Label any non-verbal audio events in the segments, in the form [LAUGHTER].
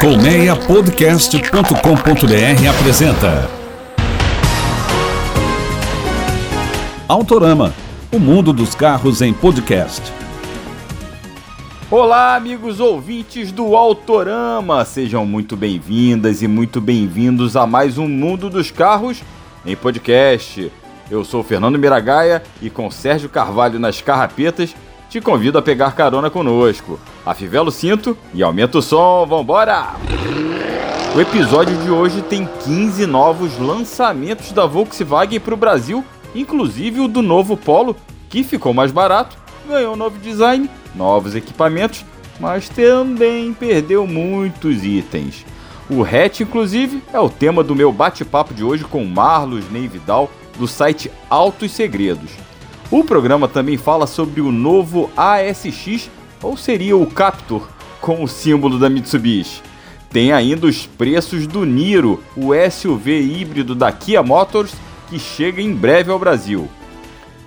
Colmeiapodcast.com.br apresenta Autorama, o mundo dos carros em podcast. Olá, amigos ouvintes do Autorama, sejam muito bem-vindas e muito bem-vindos a mais um Mundo dos Carros em podcast. Eu sou Fernando Miragaia e com Sérgio Carvalho nas carrapetas te convido a pegar carona conosco. Afivela o cinto e aumenta o som, vambora! O episódio de hoje tem 15 novos lançamentos da Volkswagen para o Brasil, inclusive o do novo Polo, que ficou mais barato, ganhou um novo design, novos equipamentos, mas também perdeu muitos itens. O hatch, inclusive, é o tema do meu bate-papo de hoje com Marlos Neividal, do site Altos Segredos. O programa também fala sobre o novo ASX, ou seria o Captur, com o símbolo da Mitsubishi. Tem ainda os preços do Niro, o SUV híbrido da Kia Motors, que chega em breve ao Brasil.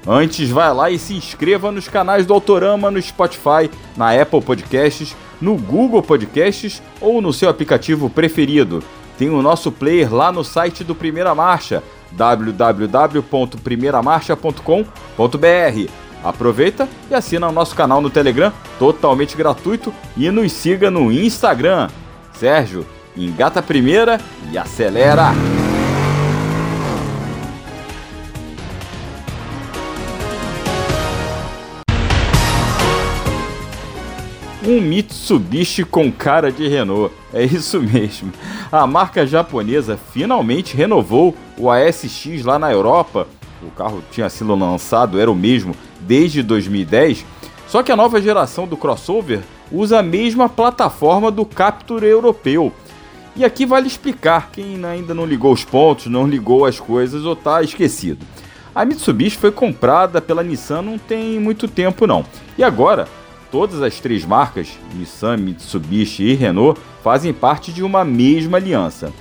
Antes, vai lá e se inscreva nos canais do Autorama no Spotify, na Apple Podcasts, no Google Podcasts ou no seu aplicativo preferido. Tem o nosso player lá no site do Primeira Marcha, www.primeiramarcha.com.br. Aproveita e assina o nosso canal no Telegram, totalmente gratuito, e nos siga no Instagram. Sérgio, engata a primeira e acelera! Um Mitsubishi com cara de Renault. É isso mesmo. A marca japonesa finalmente renovou o ASX lá na Europa. O carro tinha sido lançado, era o mesmo desde 2010. Só que a nova geração do crossover usa a mesma plataforma do Captur europeu. E aqui vale explicar quem ainda não ligou os pontos, não ligou as coisas ou está esquecido. A Mitsubishi foi comprada pela Nissan não tem muito tempo não. E agora Todas as três marcas, Nissan, Mitsubishi e Renault, fazem parte de uma mesma aliança.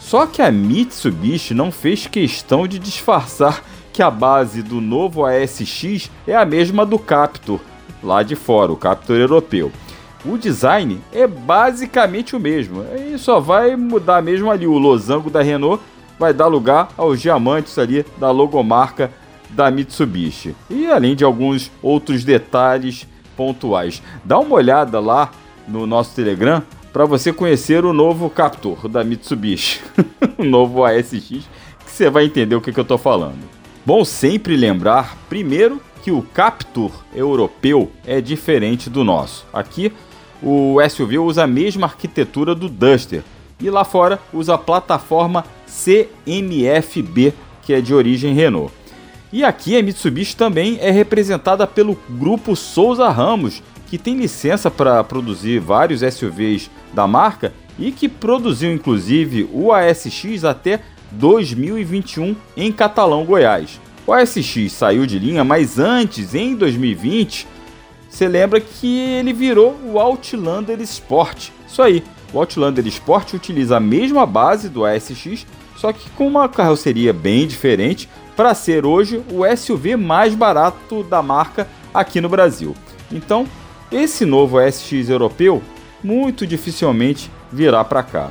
Só que a Mitsubishi não fez questão de disfarçar que a base do novo ASX é a mesma do Captur, lá de fora, o Captur europeu. O design é basicamente o mesmo, e só vai mudar mesmo ali o losango da Renault, vai dar lugar aos diamantes ali da logomarca da Mitsubishi. E além de alguns outros detalhes pontuais. Dá uma olhada lá no nosso Telegram para você conhecer o novo Captur da Mitsubishi, [LAUGHS] o novo ASX, que você vai entender o que, que eu estou falando. Bom sempre lembrar, primeiro, que o Captur europeu é diferente do nosso. Aqui, o SUV usa a mesma arquitetura do Duster e lá fora usa a plataforma CMFB, que é de origem Renault. E aqui a Mitsubishi também é representada pelo grupo Souza Ramos, que tem licença para produzir vários SUVs da marca e que produziu inclusive o ASX até 2021 em Catalão, Goiás. O ASX saiu de linha, mas antes, em 2020, você lembra que ele virou o Outlander Sport. Isso aí, o Outlander Sport utiliza a mesma base do ASX, só que com uma carroceria bem diferente, para ser hoje o SUV mais barato da marca aqui no Brasil. Então, esse novo SX europeu muito dificilmente virá para cá.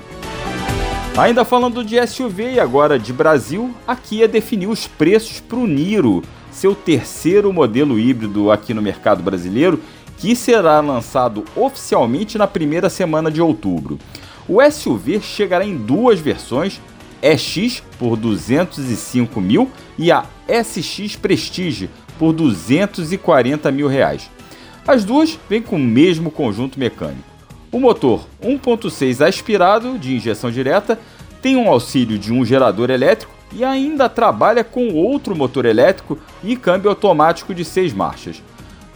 Ainda falando de SUV e agora de Brasil, a Kia definiu os preços para o Niro, seu terceiro modelo híbrido aqui no mercado brasileiro, que será lançado oficialmente na primeira semana de outubro. O SUV chegará em duas versões, EX por 205 mil e a SX Prestige por 240 mil reais. As duas vêm com o mesmo conjunto mecânico. O motor 1.6 aspirado de injeção direta tem um auxílio de um gerador elétrico e ainda trabalha com outro motor elétrico e câmbio automático de 6 marchas.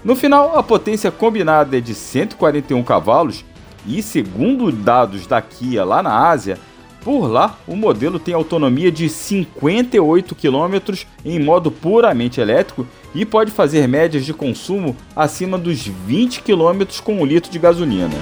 No final, a potência combinada é de 141 cavalos e, segundo dados da Kia lá na Ásia, por lá, o modelo tem autonomia de 58 km em modo puramente elétrico e pode fazer médias de consumo acima dos 20 km com um litro de gasolina.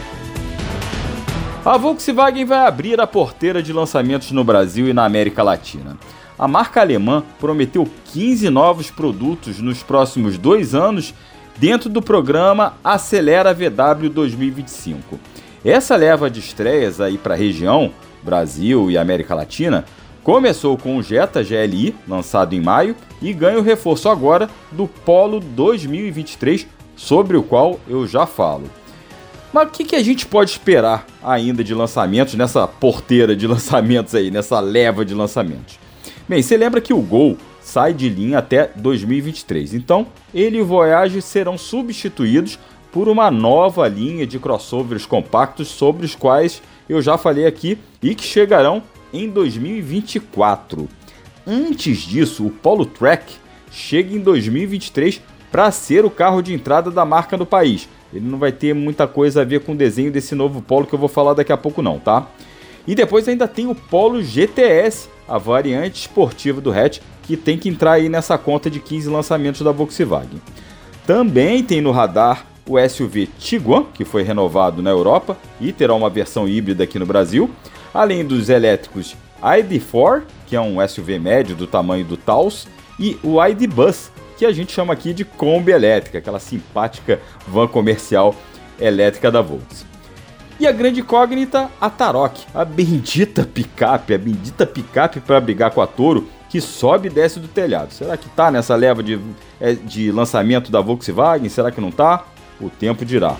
A Volkswagen vai abrir a porteira de lançamentos no Brasil e na América Latina. A marca alemã prometeu 15 novos produtos nos próximos dois anos dentro do programa Acelera VW 2025. Essa leva de estreias aí para a região, Brasil e América Latina, começou com o Jetta GLI, lançado em maio, e ganha o reforço agora do Polo 2023, sobre o qual eu já falo. Mas o que, que a gente pode esperar ainda de lançamentos nessa porteira de [LAUGHS] lançamentos aí, nessa leva de lançamentos? Bem, você lembra que o Gol sai de linha até 2023, então ele e o Voyage serão substituídos por uma nova linha de crossovers compactos sobre os quais eu já falei aqui e que chegarão em 2024. Antes disso, o Polo Track chega em 2023 para ser o carro de entrada da marca no país. Ele não vai ter muita coisa a ver com o desenho desse novo Polo que eu vou falar daqui a pouco não, tá? E depois ainda tem o Polo GTS, a variante esportiva do hatch, que tem que entrar aí nessa conta de 15 lançamentos da Volkswagen. Também tem no radar o SUV Tiguan, que foi renovado na Europa e terá uma versão híbrida aqui no Brasil, além dos elétricos ID4, que é um SUV médio do tamanho do Taos, e o ID Bus, que a gente chama aqui de Kombi elétrica, aquela simpática van comercial elétrica da Volkswagen. E a grande incógnita, a Tarok, a bendita picape, a bendita picape para brigar com a Toro, que sobe e desce do telhado. Será que tá nessa leva de, é, de lançamento da Volkswagen? Será que não tá? O tempo dirá.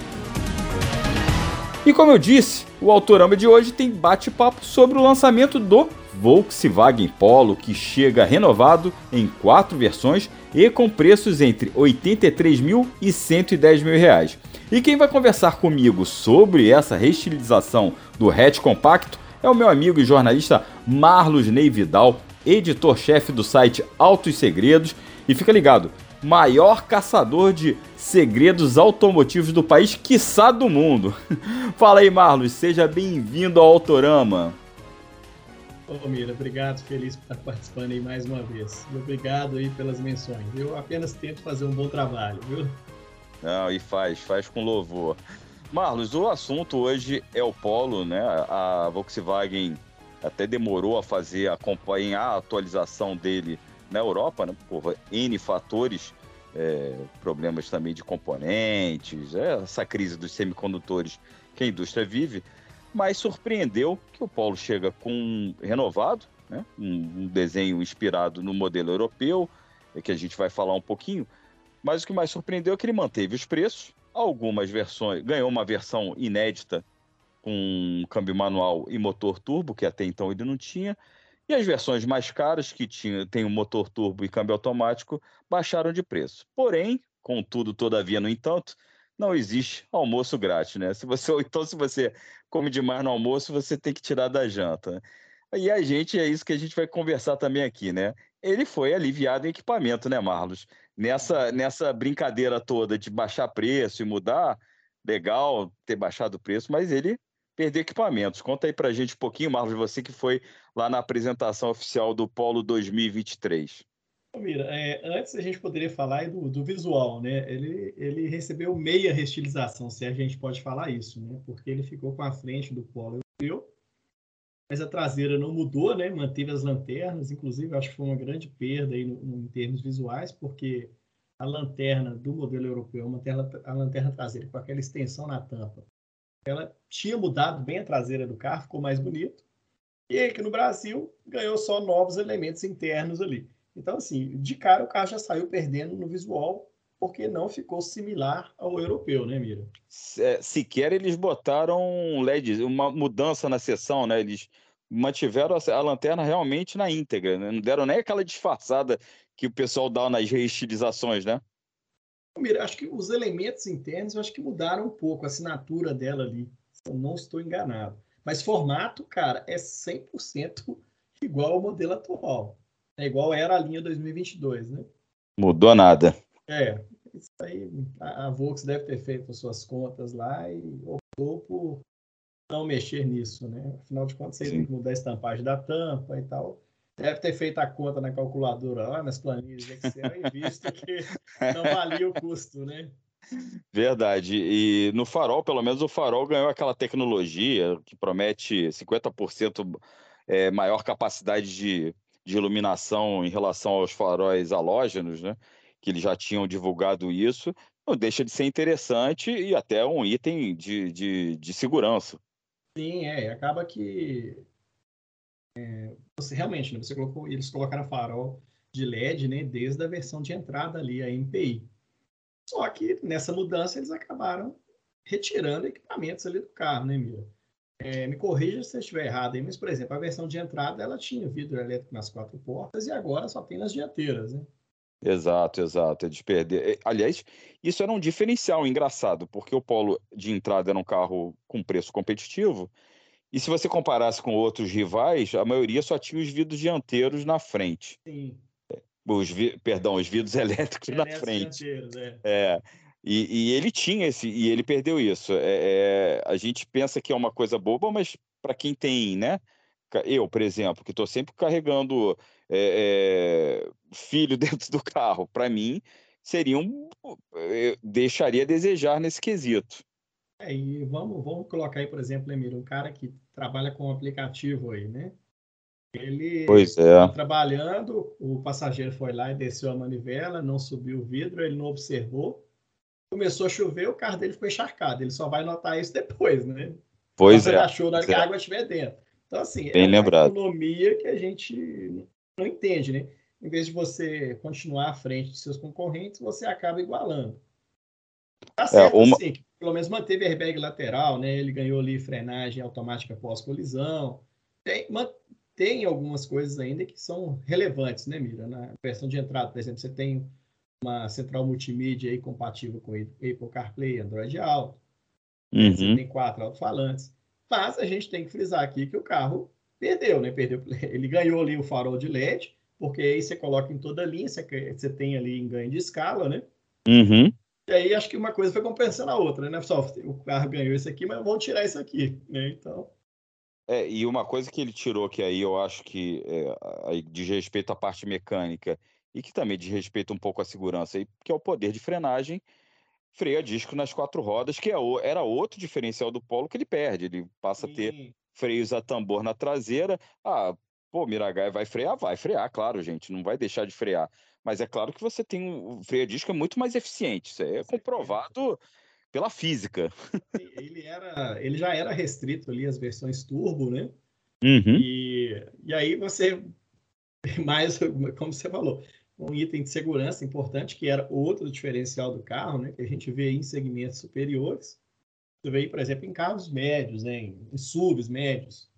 E como eu disse, o Autorama de hoje tem bate-papo sobre o lançamento do Volkswagen Polo, que chega renovado em quatro versões e com preços entre 83 mil e 110 mil reais. E quem vai conversar comigo sobre essa reestilização do hatch compacto é o meu amigo e jornalista Marlos Ney Vidal, editor-chefe do site Autos Segredos. E fica ligado, maior caçador de segredos automotivos do país, quiçá do mundo. [LAUGHS] Fala aí, Marlos, seja bem-vindo ao Autorama. Ô, Mira, obrigado, feliz por estar participando aí mais uma vez. E obrigado aí pelas menções. Eu apenas tento fazer um bom trabalho, viu? Não, e faz, faz com louvor. Marlos, o assunto hoje é o Polo, né? A Volkswagen até demorou a fazer, acompanhar a atualização dele na Europa, né? Por N fatores, é, problemas também de componentes, é, essa crise dos semicondutores que a indústria vive, mas surpreendeu que o Polo chega com renovado, né? um, um desenho inspirado no modelo europeu, é que a gente vai falar um pouquinho, mas o que mais surpreendeu é que ele manteve os preços, algumas versões, ganhou uma versão inédita com câmbio manual e motor turbo, que até então ele não tinha, e as versões mais caras, que tinha, tem um motor turbo e câmbio automático, baixaram de preço. Porém, contudo, todavia, no entanto, não existe almoço grátis, né? Se você, [LAUGHS] então, se você come demais no almoço, você tem que tirar da janta. E a gente, é isso que a gente vai conversar também aqui, né? Ele foi aliviado em equipamento, né, Marlos? Nessa, nessa brincadeira toda de baixar preço e mudar, legal ter baixado o preço, mas ele perder equipamentos. Conta aí pra gente um pouquinho, Marlos, você que foi lá na apresentação oficial do Polo 2023. Mira, é, antes a gente poderia falar do, do, visual, né? Ele, ele recebeu meia restilização, se a gente pode falar isso, né? Porque ele ficou com a frente do Polo europeu, mas a traseira não mudou, né? Manteve as lanternas, inclusive acho que foi uma grande perda aí no, no, em termos visuais, porque a lanterna do modelo europeu, uma tela, a lanterna traseira com aquela extensão na tampa, ela tinha mudado bem a traseira do carro, ficou mais bonito. E aqui no Brasil ganhou só novos elementos internos ali. Então, assim, de cara o carro já saiu perdendo no visual, porque não ficou similar ao europeu, né, Mira? É, sequer eles botaram um LED, uma mudança na seção, né? Eles mantiveram a, a lanterna realmente na íntegra, né? Não deram nem aquela disfarçada que o pessoal dá nas reestilizações, né? Mira, acho que os elementos internos, eu acho que mudaram um pouco a assinatura dela ali. Eu não estou enganado. Mas formato, cara, é 100% igual ao modelo atual. É igual era a linha 2022, né? Mudou nada. É, isso aí a, a Volks deve ter feito as suas contas lá e optou por não mexer nisso, né? Afinal de contas, você tem que mudar a estampagem da tampa e tal. Deve ter feito a conta na calculadora lá, nas planilhas Excel e visto que [LAUGHS] não valia o custo, né? Verdade. E no farol, pelo menos o farol ganhou aquela tecnologia que promete 50% é, maior capacidade de, de iluminação em relação aos faróis halógenos, né? Que eles já tinham divulgado isso. não deixa de ser interessante e até um item de, de, de segurança. Sim, é. Acaba que você realmente, né, você colocou, eles colocaram farol de LED, né, desde a versão de entrada ali, a MPI. Só que nessa mudança eles acabaram retirando equipamentos ali do carro, né, Mira? É, me corrija se eu estiver errado aí, mas, por exemplo, a versão de entrada ela tinha vidro elétrico nas quatro portas e agora só tem nas dianteiras, né? Exato, exato. É de perder. Aliás, isso era um diferencial engraçado, porque o Polo de entrada era um carro com preço competitivo, e se você comparasse com outros rivais, a maioria só tinha os vidros dianteiros na frente. Sim. Os vi... Perdão, os vidros [LAUGHS] elétricos na frente. é. é. E, e, ele tinha esse, e ele perdeu isso. É, é, a gente pensa que é uma coisa boba, mas para quem tem, né? Eu, por exemplo, que estou sempre carregando é, filho [LAUGHS] dentro do carro, para mim seria um, deixaria a desejar nesse quesito. É, e vamos, vamos colocar aí, por exemplo, Emílio, um cara que trabalha com um aplicativo aí, né? Ele pois é. trabalhando, o passageiro foi lá e desceu a manivela, não subiu o vidro, ele não observou. Começou a chover, o carro dele ficou encharcado. Ele só vai notar isso depois, né? Pois é. Ele achou na que a é. água estiver dentro. Então, assim, Bem é lembrado. uma economia que a gente não entende, né? Em vez de você continuar à frente de seus concorrentes, você acaba igualando. Tá certo, é, uma... assim, pelo menos manteve airbag lateral, né? Ele ganhou ali frenagem automática pós-colisão. Tem, tem algumas coisas ainda que são relevantes, né, Mira? Na versão de entrada, por exemplo, você tem uma central multimídia aí compatível com Apple CarPlay, Android Auto. Uhum. Você tem quatro alto-falantes. Mas a gente tem que frisar aqui que o carro perdeu, né? Perdeu, [LAUGHS] ele ganhou ali o farol de LED, porque aí você coloca em toda a linha, você, você tem ali em ganho de escala, né? Uhum. E aí acho que uma coisa foi compensando a outra, né, pessoal? O carro ganhou isso aqui, mas vamos tirar isso aqui, né? Então. É, e uma coisa que ele tirou que aí eu acho que é, diz respeito à parte mecânica e que também diz respeito um pouco à segurança, que é o poder de frenagem, freio a disco nas quatro rodas, que é era outro diferencial do Polo que ele perde. Ele passa Sim. a ter freios a tambor na traseira. Ah, pô, Miragai vai frear? Vai frear, claro, gente, não vai deixar de frear. Mas é claro que você tem um freio a disco é muito mais eficiente. Isso é comprovado pela física. Ele, era, ele já era restrito ali às versões turbo, né? Uhum. E, e aí você, [LAUGHS] mais como você falou, um item de segurança importante, que era outro diferencial do carro, né? Que a gente vê em segmentos superiores. Você vê, por exemplo, em carros médios, né? em SUVs médios.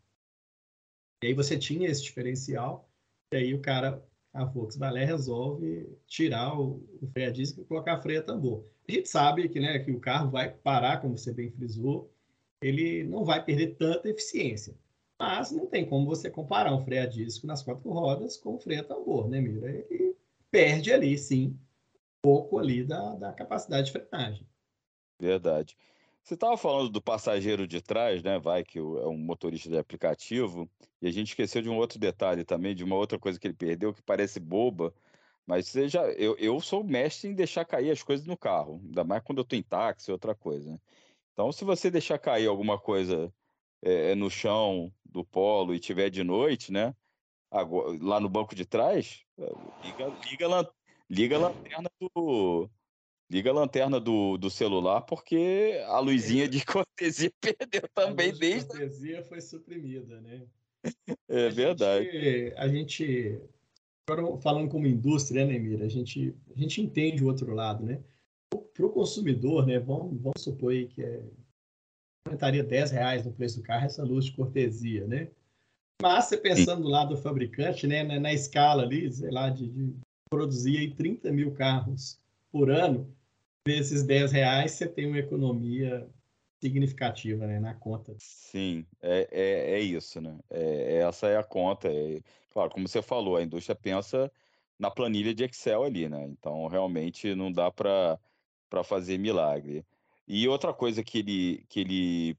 E aí você tinha esse diferencial, e aí o cara a Volkswagen resolve tirar o, o freio a disco e colocar freio a tambor. A gente sabe que, né, que o carro vai parar, como você bem frisou, ele não vai perder tanta eficiência. Mas não tem como você comparar um freio a disco nas quatro rodas com o freio a tambor, né, Mira? Ele perde ali, sim, um pouco ali da, da capacidade de frenagem. Verdade. Você estava falando do passageiro de trás, né? Vai, que é um motorista de aplicativo, e a gente esqueceu de um outro detalhe também, de uma outra coisa que ele perdeu, que parece boba, mas já, eu, eu sou mestre em deixar cair as coisas no carro, ainda mais quando eu estou em táxi, outra coisa. Né? Então, se você deixar cair alguma coisa é, no chão do polo e tiver de noite, né? Agora, lá no banco de trás, é, liga, liga, liga a lanterna do, Liga a lanterna do, do celular, porque a luzinha de [LAUGHS] cortesia [LAUGHS] perdeu também a luz desde. A cortesia foi suprimida, né? É a verdade. Gente, a gente, falando como indústria, né, Mira? A gente, a gente entende o outro lado, né? Para o consumidor, né? Vamos, vamos supor aí que é, aumentaria 10 reais no preço do carro essa luz de cortesia, né? Mas você pensando do lado do fabricante, né, na, na escala ali, sei lá, de, de produzir aí 30 mil carros por ano, desses 10 reais você tem uma economia significativa né, na conta. Sim, é, é, é isso, né? É, essa é a conta. É, claro, como você falou, a indústria pensa na planilha de Excel ali, né? Então, realmente não dá para fazer milagre. E outra coisa que ele, que ele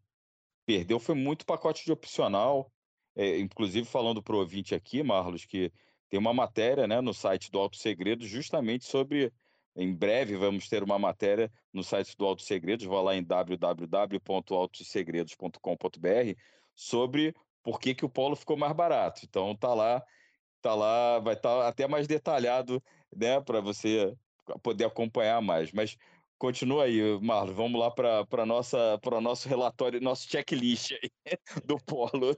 perdeu foi muito pacote de opcional. É, inclusive, falando para o ouvinte aqui, Marlos, que tem uma matéria né, no site do Alto Segredo justamente sobre em breve vamos ter uma matéria no site do Alto Segredos, vá lá em www.autosegredos.com.br sobre por que, que o polo ficou mais barato. Então tá lá, tá lá, vai estar tá até mais detalhado, né, para você poder acompanhar mais. Mas Continua aí, Marlon. Vamos lá para nossa para nosso relatório, nosso checklist [LAUGHS] do Polo.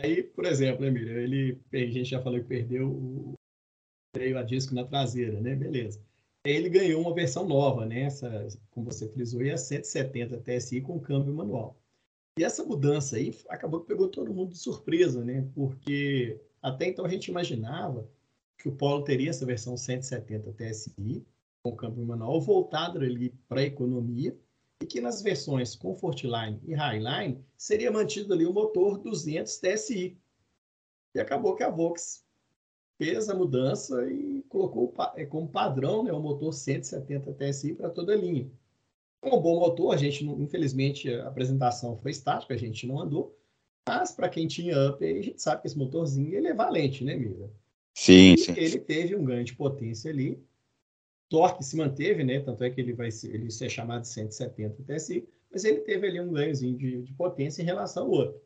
aí, por exemplo, Emílio, ele, a gente já falou que perdeu o freio a disco na traseira, né? Beleza. Ele ganhou uma versão nova, né? Essa, como você frisou, é a 170 TSI com câmbio manual. E essa mudança aí acabou que pegou todo mundo de surpresa, né? Porque até então a gente imaginava que o Polo teria essa versão 170 TSI com câmbio manual voltado ali para a economia e que nas versões Comfortline e Highline seria mantido ali o motor 200 TSI. E acabou que a Vox fez a mudança e colocou é, como padrão né, o motor 170 TSI para toda a linha. Um bom motor, a gente, não, infelizmente, a apresentação foi estática, a gente não andou, mas para quem tinha up, a gente sabe que esse motorzinho ele é valente, né, Mira? Sim, e sim. Ele teve um ganho de potência ali, torque se manteve, né? Tanto é que ele vai ser, ele ser chamado de 170 TSI, mas ele teve ali um ganhozinho de, de potência em relação ao outro.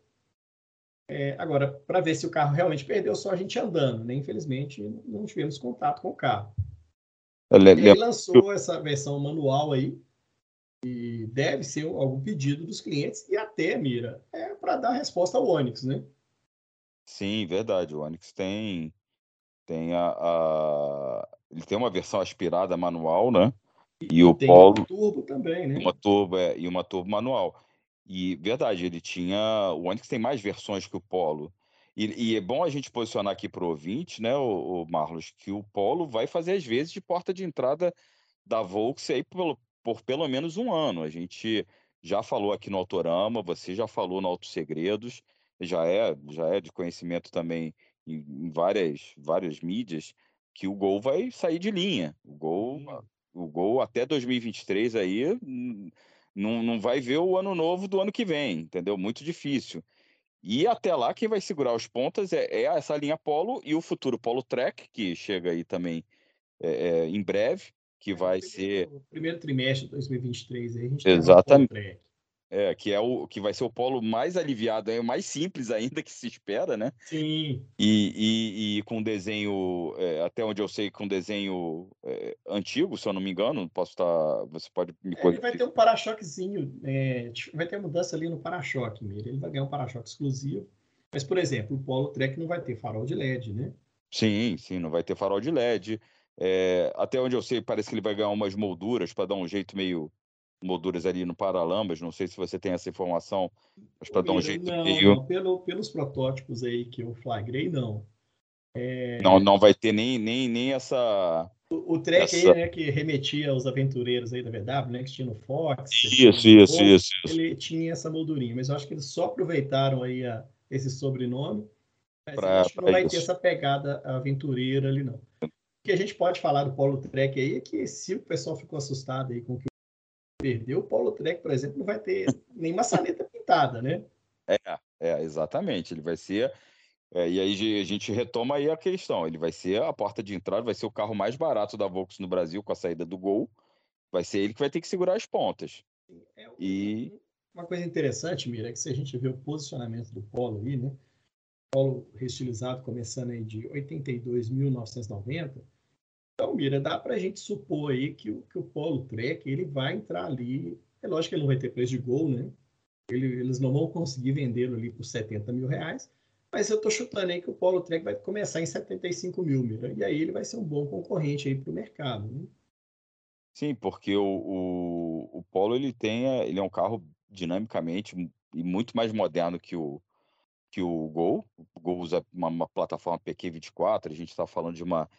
É, agora, para ver se o carro realmente perdeu, só a gente andando, né? Infelizmente, não tivemos contato com o carro. Ele lançou essa versão manual aí, e deve ser algum pedido dos clientes, e até, Mira, é para dar resposta ao Onix, né? Sim, verdade. O Onix tem, tem a, a, ele tem uma versão aspirada manual, né? E, e o tem Polo. Uma turbo também, né? Uma turbo, é, e uma turbo manual. E verdade, ele tinha. O Onix tem mais versões que o Polo. E, e é bom a gente posicionar aqui para o ouvinte, né, o, o Marlos, que o Polo vai fazer às vezes de porta de entrada da Volks aí por, por pelo menos um ano. A gente já falou aqui no Autorama, você já falou no Auto Segredos, já é, já é de conhecimento também em, em várias, várias mídias que o Gol vai sair de linha. O Gol, o Gol até 2023 aí não, não vai ver o ano novo do ano que vem, entendeu? Muito difícil. E até lá, quem vai segurar os pontas é, é essa linha Polo e o futuro Polo Trek, que chega aí também é, é, em breve, que é, vai primeiro, ser. Primeiro trimestre de 2023, aí a gente Exatamente. tem. É, que é o que vai ser o polo mais aliviado, é o mais simples ainda que se espera, né? Sim. E, e, e com desenho, é, até onde eu sei, com desenho é, antigo, se eu não me engano, posso estar. Tá, você pode me é, Ele vai ter um para-choquezinho, é, vai ter mudança ali no para-choque. Ele vai ganhar um para-choque exclusivo. Mas, por exemplo, o Polo Trek não vai ter farol de LED, né? Sim, sim, não vai ter farol de LED. É, até onde eu sei, parece que ele vai ganhar umas molduras para dar um jeito meio molduras ali no Paralambas, não sei se você tem essa informação, mas para dar um jeito não, meio... Não, pelo, pelos protótipos aí que eu flagrei, não. É... Não, não vai ter nem, nem, nem essa... O, o track essa... aí, né, que remetia aos aventureiros aí da VW, né, que tinha no Fox... Isso, isso, Fox, isso, isso. Ele tinha essa moldurinha, mas eu acho que eles só aproveitaram aí a, esse sobrenome, mas pra, acho que não vai isso. ter essa pegada aventureira ali, não. O que a gente pode falar do Polo Trek aí é que se o pessoal ficou assustado aí com o que perdeu, o Paulo Trek, por exemplo, não vai ter nem maçaneta pintada, né? É, é, exatamente. Ele vai ser. É, e aí a gente retoma aí a questão. Ele vai ser a porta de entrada, vai ser o carro mais barato da Volkswagen no Brasil com a saída do Gol. Vai ser ele que vai ter que segurar as pontas. É, e uma coisa interessante, Mira, é que se a gente vê o posicionamento do Polo aí, né? Polo restilizado começando aí de 82.990 então, Mira, dá para a gente supor aí que o, que o Polo Trek ele vai entrar ali. É lógico que ele não vai ter preço de gol, né? Ele, eles não vão conseguir vendê-lo ali por 70 mil reais. Mas eu estou chutando aí que o Polo Trek vai começar em 75 mil, Mira. E aí ele vai ser um bom concorrente aí para o mercado. Né? Sim, porque o, o, o Polo ele tem, ele é um carro dinamicamente e muito mais moderno que o, que o Gol. O Gol usa uma, uma plataforma PQ24, a gente está falando de uma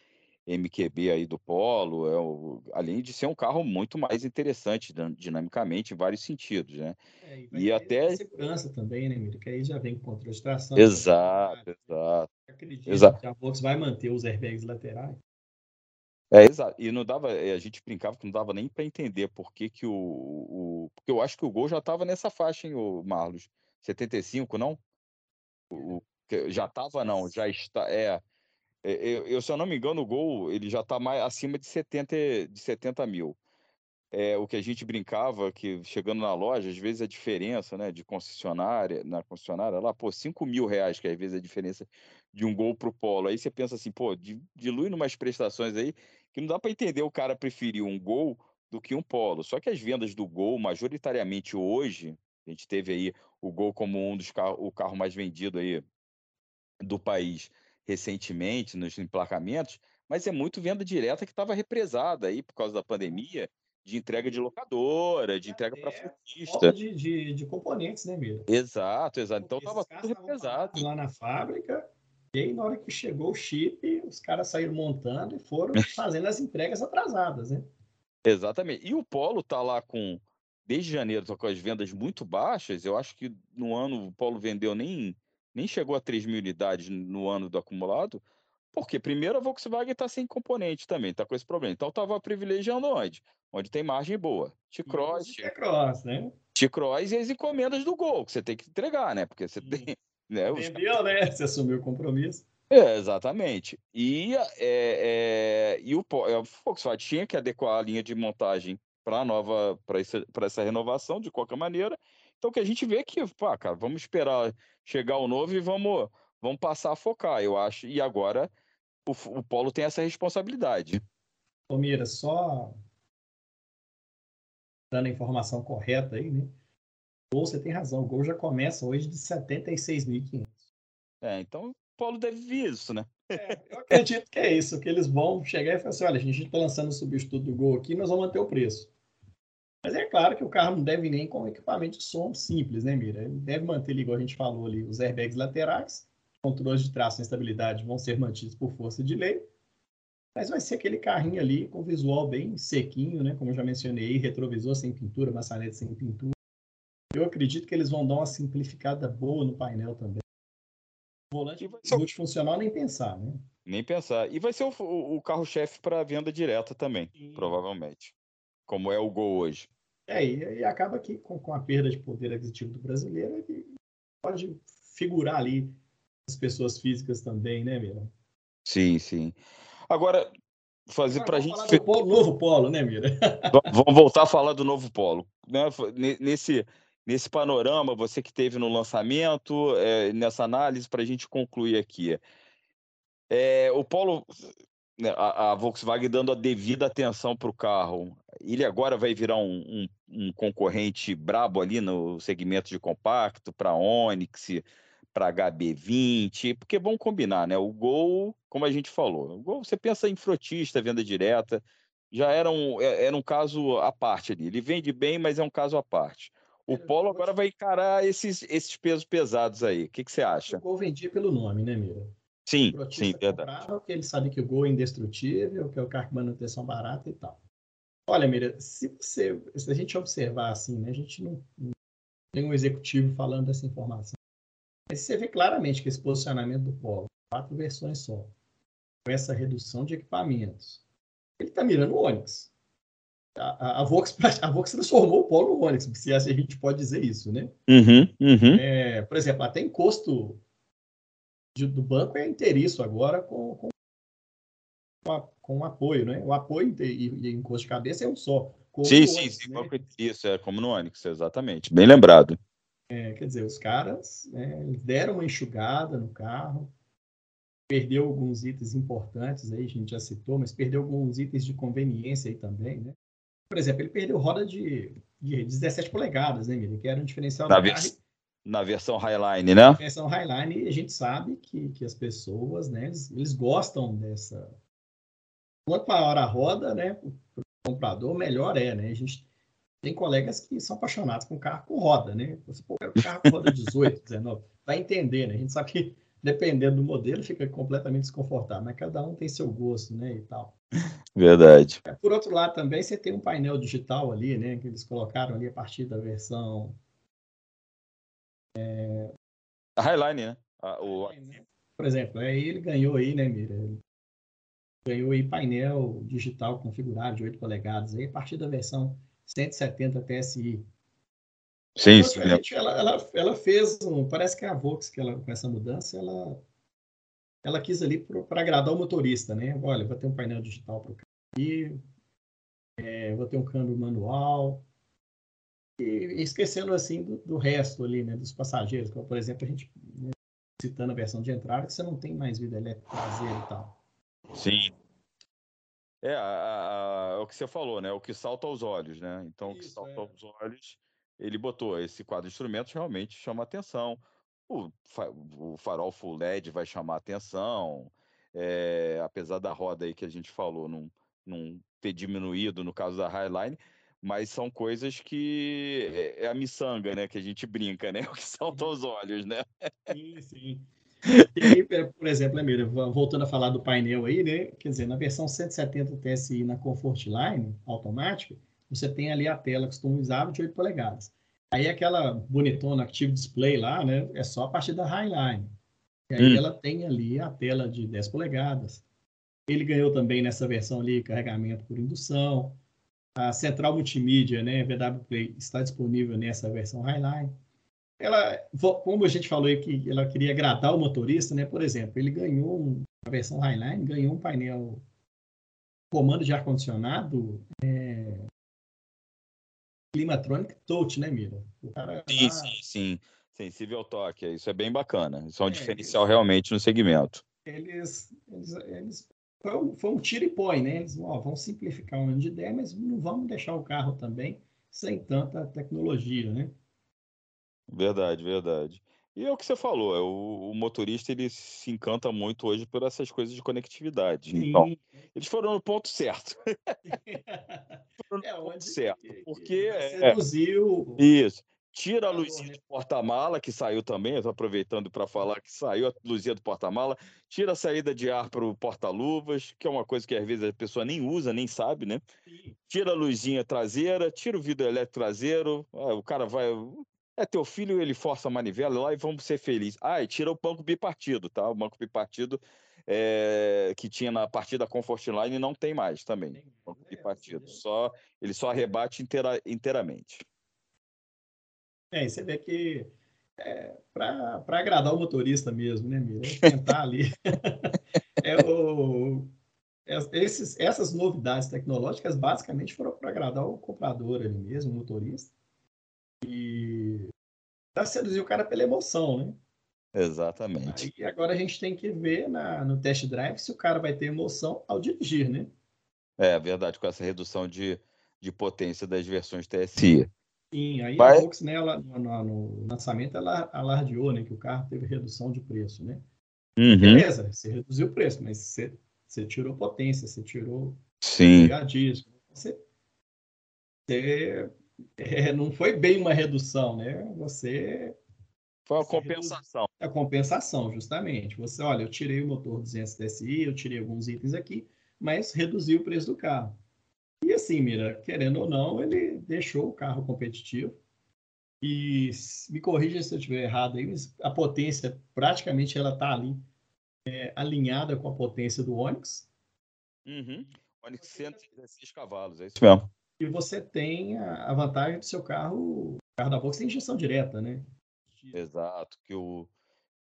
MQB aí do Polo, é o, além de ser um carro muito mais interessante dinamicamente em vários sentidos, né? É, e, e até segurança também, né, Miro? Que aí já vem com controle de tração. Exato, exato. Acredito exato. que a Volkswagen vai manter os airbags laterais. É, exato. E não dava, eh, a gente brincava que não dava nem para entender por que, que o, o. Porque eu acho que o Gol já estava nessa faixa, hein, o Marlos? 75, não? O, já estava, não, já está. É, é, eu, eu, se eu não me engano, o gol ele já está mais acima de 70, de 70 mil. É, o que a gente brincava, que chegando na loja, às vezes a diferença né, de concessionária, na concessionária lá, pô, 5 mil reais, que às vezes é a diferença de um gol para o polo. Aí você pensa assim, pô, dilui umas prestações aí que não dá para entender o cara preferir um gol do que um Polo. Só que as vendas do Gol, majoritariamente hoje, a gente teve aí o Gol como um dos carros, o carro mais vendido aí do país recentemente nos emplacamentos, mas é muito venda direta que estava represada aí por causa da pandemia, de entrega de locadora, de entrega para frentista. De, de, de, componentes, né, Mira? Exato, exato. Então estava tudo represado. Lá na fábrica, e aí na hora que chegou o chip, os caras saíram montando e foram [LAUGHS] fazendo as entregas atrasadas, né? Exatamente. E o Polo tá lá com, desde janeiro, tá com as vendas muito baixas. Eu acho que no ano o Polo vendeu nem, nem chegou a 3 mil unidades no ano do acumulado. Porque primeiro a Volkswagen está sem componente também, está com esse problema. Então estava privilegiando onde? Onde tem margem boa. T-Cross. T-Cross, né? T-Cross e as encomendas do Gol, que você tem que entregar, né? Porque você tem. [LAUGHS] Né, Entendeu, né? Você assumiu o compromisso. É, exatamente. E, é, é, e o, é, o Volkswagen tinha que adequar a linha de montagem para nova para essa, essa renovação de qualquer maneira. Então que a gente vê que, pá, cara, vamos esperar chegar o novo e vamos, vamos passar a focar, eu acho. E agora o, o Polo tem essa responsabilidade. Ô, Mira, só dando a informação correta aí, né? O Gol, você tem razão, o Gol já começa hoje de 76.500. É, então Paulo deve vir isso, né? É, eu acredito que é isso, que eles vão chegar e falar assim, olha, a gente está lançando o substituto do Gol aqui, nós vamos manter o preço. Mas é claro que o carro não deve nem com equipamento de som simples, né, Mira? Ele deve manter, igual a gente falou ali, os airbags laterais, controles de tração e estabilidade vão ser mantidos por força de lei, mas vai ser aquele carrinho ali com visual bem sequinho, né? Como eu já mencionei, retrovisor sem pintura, maçaneta sem pintura. Eu acredito que eles vão dar uma simplificada boa no painel também. Volante vai ser multifuncional nem pensar, né? Nem pensar. E vai ser o, o, o carro-chefe para venda direta também, Sim. provavelmente. Como é o Gol hoje. É, e, e acaba que com, com, a perda de poder aquisitivo do brasileiro, ele pode figurar ali as pessoas físicas também, né, Mira? Sim, sim. Agora, fazer para a gente. Falar do polo, novo polo, né, Mira? [LAUGHS] Vamos voltar a falar do novo polo. Né? Nesse, nesse panorama, você que teve no lançamento, é, nessa análise, para a gente concluir aqui. É, o Polo, a, a, Volkswagen dando a devida atenção para o carro, ele agora vai virar um, um, um, concorrente brabo ali no segmento de compacto para Onix, para HB20, porque vamos combinar, né? O Gol, como a gente falou, o Gol, você pensa em frotista, venda direta, já era um, é, era um caso à parte ali. Ele vende bem, mas é um caso à parte. O Polo agora vai encarar esses, esses pesos pesados aí. O que, que você acha? O Gol vendia pelo nome, né, Mira? Sim, sim, verdade. Porque ele sabe que o Gol é indestrutível, que é o carro de manutenção barata e tal. Olha, Mira, se, você, se a gente observar assim, né, a gente não, não tem um executivo falando dessa informação. Mas você vê claramente que esse posicionamento do Polo, quatro versões só, com essa redução de equipamentos, ele está mirando o Onix a, a, Vox, [LAUGHS] a Vox transformou o Polo no Onix, se a gente pode dizer isso, né? Uhum, uhum. É, por exemplo, até encosto de, do banco é inteiriço agora com, com, com, apoio, né? O apoio e, e encosto de cabeça é um só. Sim, sim, Onix, sim, né? isso, é como no Onix, exatamente. Bem lembrado. É, quer dizer, os caras né, deram uma enxugada no carro, perdeu alguns itens importantes aí, a gente já citou, mas perdeu alguns itens de conveniência aí também, né? Por exemplo, ele perdeu roda de, de 17 polegadas, né, Miriam? Que era um diferencial vers na versão Highline, né? Na versão Highline, a gente sabe que, que as pessoas, né, eles, eles gostam dessa. Quanto maior a roda, né, o comprador, melhor é, né? A gente tem colegas que são apaixonados com carro com roda, né? Você pô, o carro com roda 18, 19, [LAUGHS] vai entender, né? A gente sabe que dependendo do modelo fica completamente desconfortável, mas cada um tem seu gosto, né, e tal. Verdade. Por outro lado, também você tem um painel digital ali, né? Que eles colocaram ali a partir da versão. É... A Highline, né? A, o... Por exemplo, aí ele ganhou aí, né, Mira? Ele ganhou aí painel digital configurado de 8 polegadas aí, a partir da versão 170 TSI. Sim, sim. Ela, ela, ela fez um. Parece que a Vox, que ela, com essa mudança, ela ela quis ali para agradar o motorista, né? Olha, vou ter um painel digital para o carro aqui, é, vou ter um câmbio manual, e, esquecendo assim do, do, resto ali, né? Dos passageiros, como por exemplo a gente né, citando a versão de entrada, que você não tem mais vida elétrica traseira e tal. Sim. É, a, a, a, o que você falou, né? O que salta aos olhos, né? Então, Isso, o que salta é. aos olhos, ele botou esse quadro de instrumentos realmente chama atenção. O, o farol full LED vai chamar atenção. É, apesar da roda aí que a gente falou não, não ter diminuído no caso da Highline, mas são coisas que é, é a miçanga, né? Que a gente brinca, né? [LAUGHS] O que salta aos olhos, né? Sim, sim. [LAUGHS] E aí, é, por exemplo, Emília, voltando a falar do painel aí, né? Quer dizer, na versão 170 TSI na Comfort Line automática, você tem ali a tela customizável de 8 polegadas. Aí aquela bonitona Active Display lá, né? É só a partir da Highline. E aí hum. ela tem ali a tela de 10 polegadas. Ele ganhou também nessa versão ali carregamento por indução. A central multimídia, né, VW Play, está disponível nessa versão Highline ela, como a gente falou que ela queria agradar o motorista, né? Por exemplo, ele ganhou a versão Highline ganhou um painel comando de ar condicionado é, Climatronic Touch, né, Mira? Cara sim, tá... sim, sim. Sensível ao toque, isso é bem bacana. Isso é um é, diferencial eles, realmente no segmento. Eles, eles, eles foi, um, foi um tiro e põe, né? Eles ó, vão simplificar um ano de ideia, mas não vamos deixar o carro também sem tanta tecnologia, né? Verdade, verdade. E é o que você falou, é o, o motorista ele se encanta muito hoje por essas coisas de conectividade. Então, eles foram no ponto certo. [LAUGHS] foram no é, ponto certo, porque é, seduziu. Isso. Tira a luzinha do porta-mala, que saiu também, estou aproveitando para falar que saiu a luzinha do porta-mala. Tira a saída de ar para o porta-luvas, que é uma coisa que às vezes a pessoa nem usa, nem sabe, né? Tira a luzinha traseira, tira o vidro elétrico traseiro, ah, o cara vai. É teu filho, ele força a manivela lá e vamos ser felizes. Ah, e tira o banco bipartido, tá? O banco bipartido é, que tinha na partida Comfort Line não tem mais também. Banco bipartido. Só, ele só rebate inteira, inteiramente. É, você vê que é, para agradar o motorista mesmo, né, Mira? É tentar ali. [LAUGHS] é o, é, esses, essas novidades tecnológicas basicamente foram para agradar o comprador ali mesmo, o motorista. E para seduzir o cara pela emoção, né? Exatamente. E agora a gente tem que ver na, no test drive se o cara vai ter emoção ao dirigir, né? É verdade, com essa redução de, de potência das versões TSI. Sim, aí vai... a Vox, né, ela, no, no, lançamento, ela alardeou né, que o carro teve redução de preço, né? Uhum. Beleza, você reduziu o preço, mas você, você tirou potência, você tirou Sim. disco, você, você é, não foi bem uma redução, né? Você. Foi uma compensação. É a compensação, justamente. Você, olha, eu tirei o motor 200 TSI, eu tirei alguns itens aqui, mas reduzi o preço do carro. E assim, Mira, querendo ou não, ele deixou o carro competitivo. E me corrija se eu estiver errado aí, mas a potência, praticamente, ela está ali é, alinhada com a potência do Onix. Uhum. Onix 116 cavalos, é isso mesmo e você tem a, vantagem do seu carro, o carro da Volkswagen tem injeção direta, né? Exato, que o,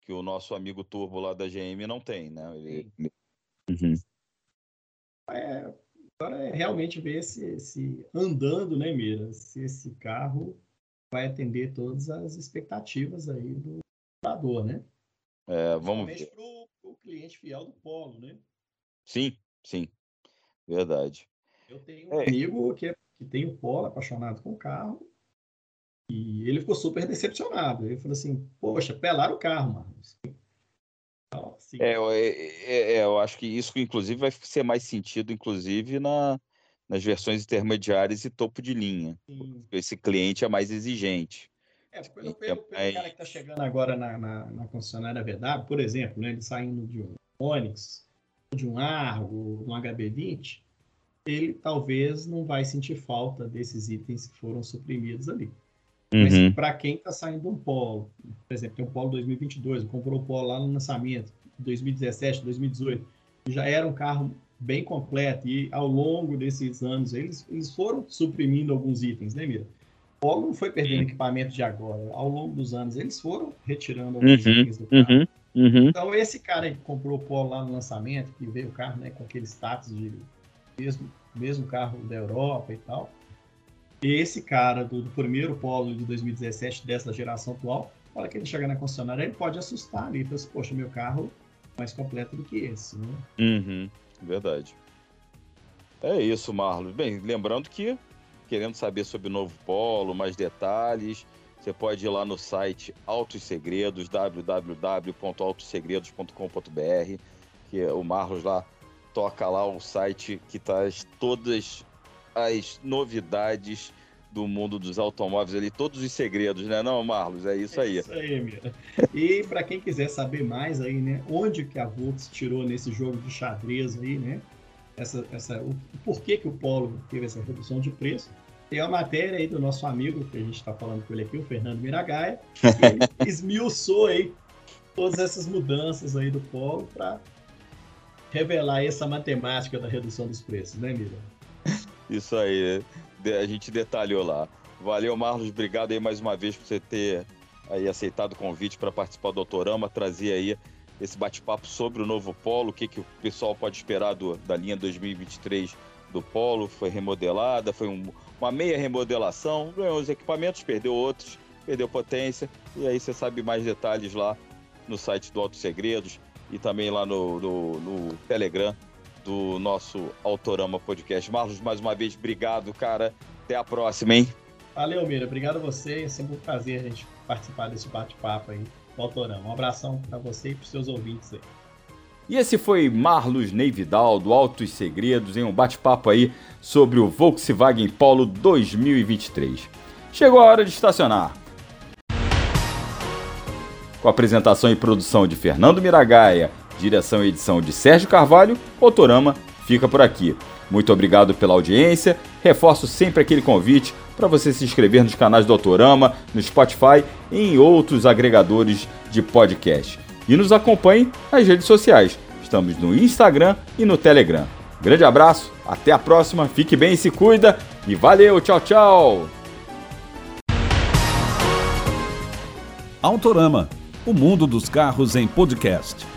que o nosso amigo turbo lá da GM não tem, né? Ele... Uhum. É, agora é realmente ver se, se andando, né, Mira, se esse carro vai atender todas as expectativas aí do comprador, né? É, vamos ver. para o cliente fiel do Polo, né? Sim, sim, verdade. Eu tenho um é. amigo que é que tem o Polo, apaixonado com o carro, e ele ficou super decepcionado. Ele falou assim: Poxa, pelaram o carro, mano. Assim, é, é, é, eu acho que isso, inclusive, vai ser mais sentido, inclusive, na, nas versões intermediárias e topo de linha. Esse cliente é mais exigente. É, pelo, pelo, pelo é cara que está chegando agora na, na, na, concessionária VW, por exemplo, né, ele saindo de um Onix, de um Argo, um HB20, ele talvez não vai sentir falta desses itens que foram suprimidos ali. Uhum. Mas para quem está saindo um polo, por exemplo, tem um polo 2022, comprou o polo lá no lançamento, 2017, 2018, já era um carro bem completo e ao longo desses anos eles, eles foram suprimindo alguns itens, né, Mira? O polo não foi perdendo uhum. equipamento de agora, ao longo dos anos eles foram retirando alguns uhum. itens do carro. Uhum. uhum. Então esse cara que comprou o polo lá no lançamento, que veio o carro né, com aquele status de mesmo, mesmo carro da Europa e tal. Esse cara do, do primeiro polo de 2017, dessa geração atual, hora que ele chegar na concessionária, ele pode assustar ali. Então, poxa, meu carro é mais completo do que esse, né? Uhum, verdade. É isso, Marlos. Bem, lembrando que, querendo saber sobre o novo polo, mais detalhes, você pode ir lá no site Autos Segredos, www.autosegredos.com.br, que o Marlos lá toca lá o site que traz todas as novidades do mundo dos automóveis ali, todos os segredos, né? Não, Marlos, é isso aí. É isso aí, Mira. E para quem quiser saber mais aí, né, onde que a Volks tirou nesse jogo de xadrez aí, né? Essa, essa, o, o porquê que o Polo teve essa redução de preço. Tem uma matéria aí do nosso amigo, que a gente está falando com ele aqui, o Fernando Miragaia, que ele [LAUGHS] esmiuçou aí todas essas mudanças aí do Polo para revelar essa matemática da redução dos preços, né, Mira? Isso aí a gente detalhou lá. Valeu, Marlos, obrigado aí mais uma vez por você ter aí aceitado o convite para participar do Autorama, trazer aí esse bate-papo sobre o novo Polo, o que, que o pessoal pode esperar do, da linha 2023 do Polo, foi remodelada, foi um, uma meia remodelação, ganhou os equipamentos, perdeu outros, perdeu potência, e aí você sabe mais detalhes lá no site do Auto Segredos e também lá no, no, no Telegram do nosso Autorama Podcast. Marlos, mais uma vez, obrigado, cara. Até a próxima, hein? Valeu, Mira. Obrigado a você. É sempre um prazer a gente participar desse bate-papo aí do Autorama. Um abração para você e para os seus ouvintes aí. E esse foi Marlos Neividal, do Altos Segredos, em um bate-papo aí sobre o Volkswagen Polo 2023. Chegou a hora de estacionar. Com apresentação e produção de Fernando Miragaia Direção e edição de Sérgio Carvalho, Autorama fica por aqui. Muito obrigado pela audiência. Reforço sempre aquele convite para você se inscrever nos canais do Autorama, no Spotify e em outros agregadores de podcast. E nos acompanhe nas redes sociais. Estamos no Instagram e no Telegram. Grande abraço, até a próxima, fique bem e se cuida e valeu, tchau, tchau! Autorama, o mundo dos carros em podcast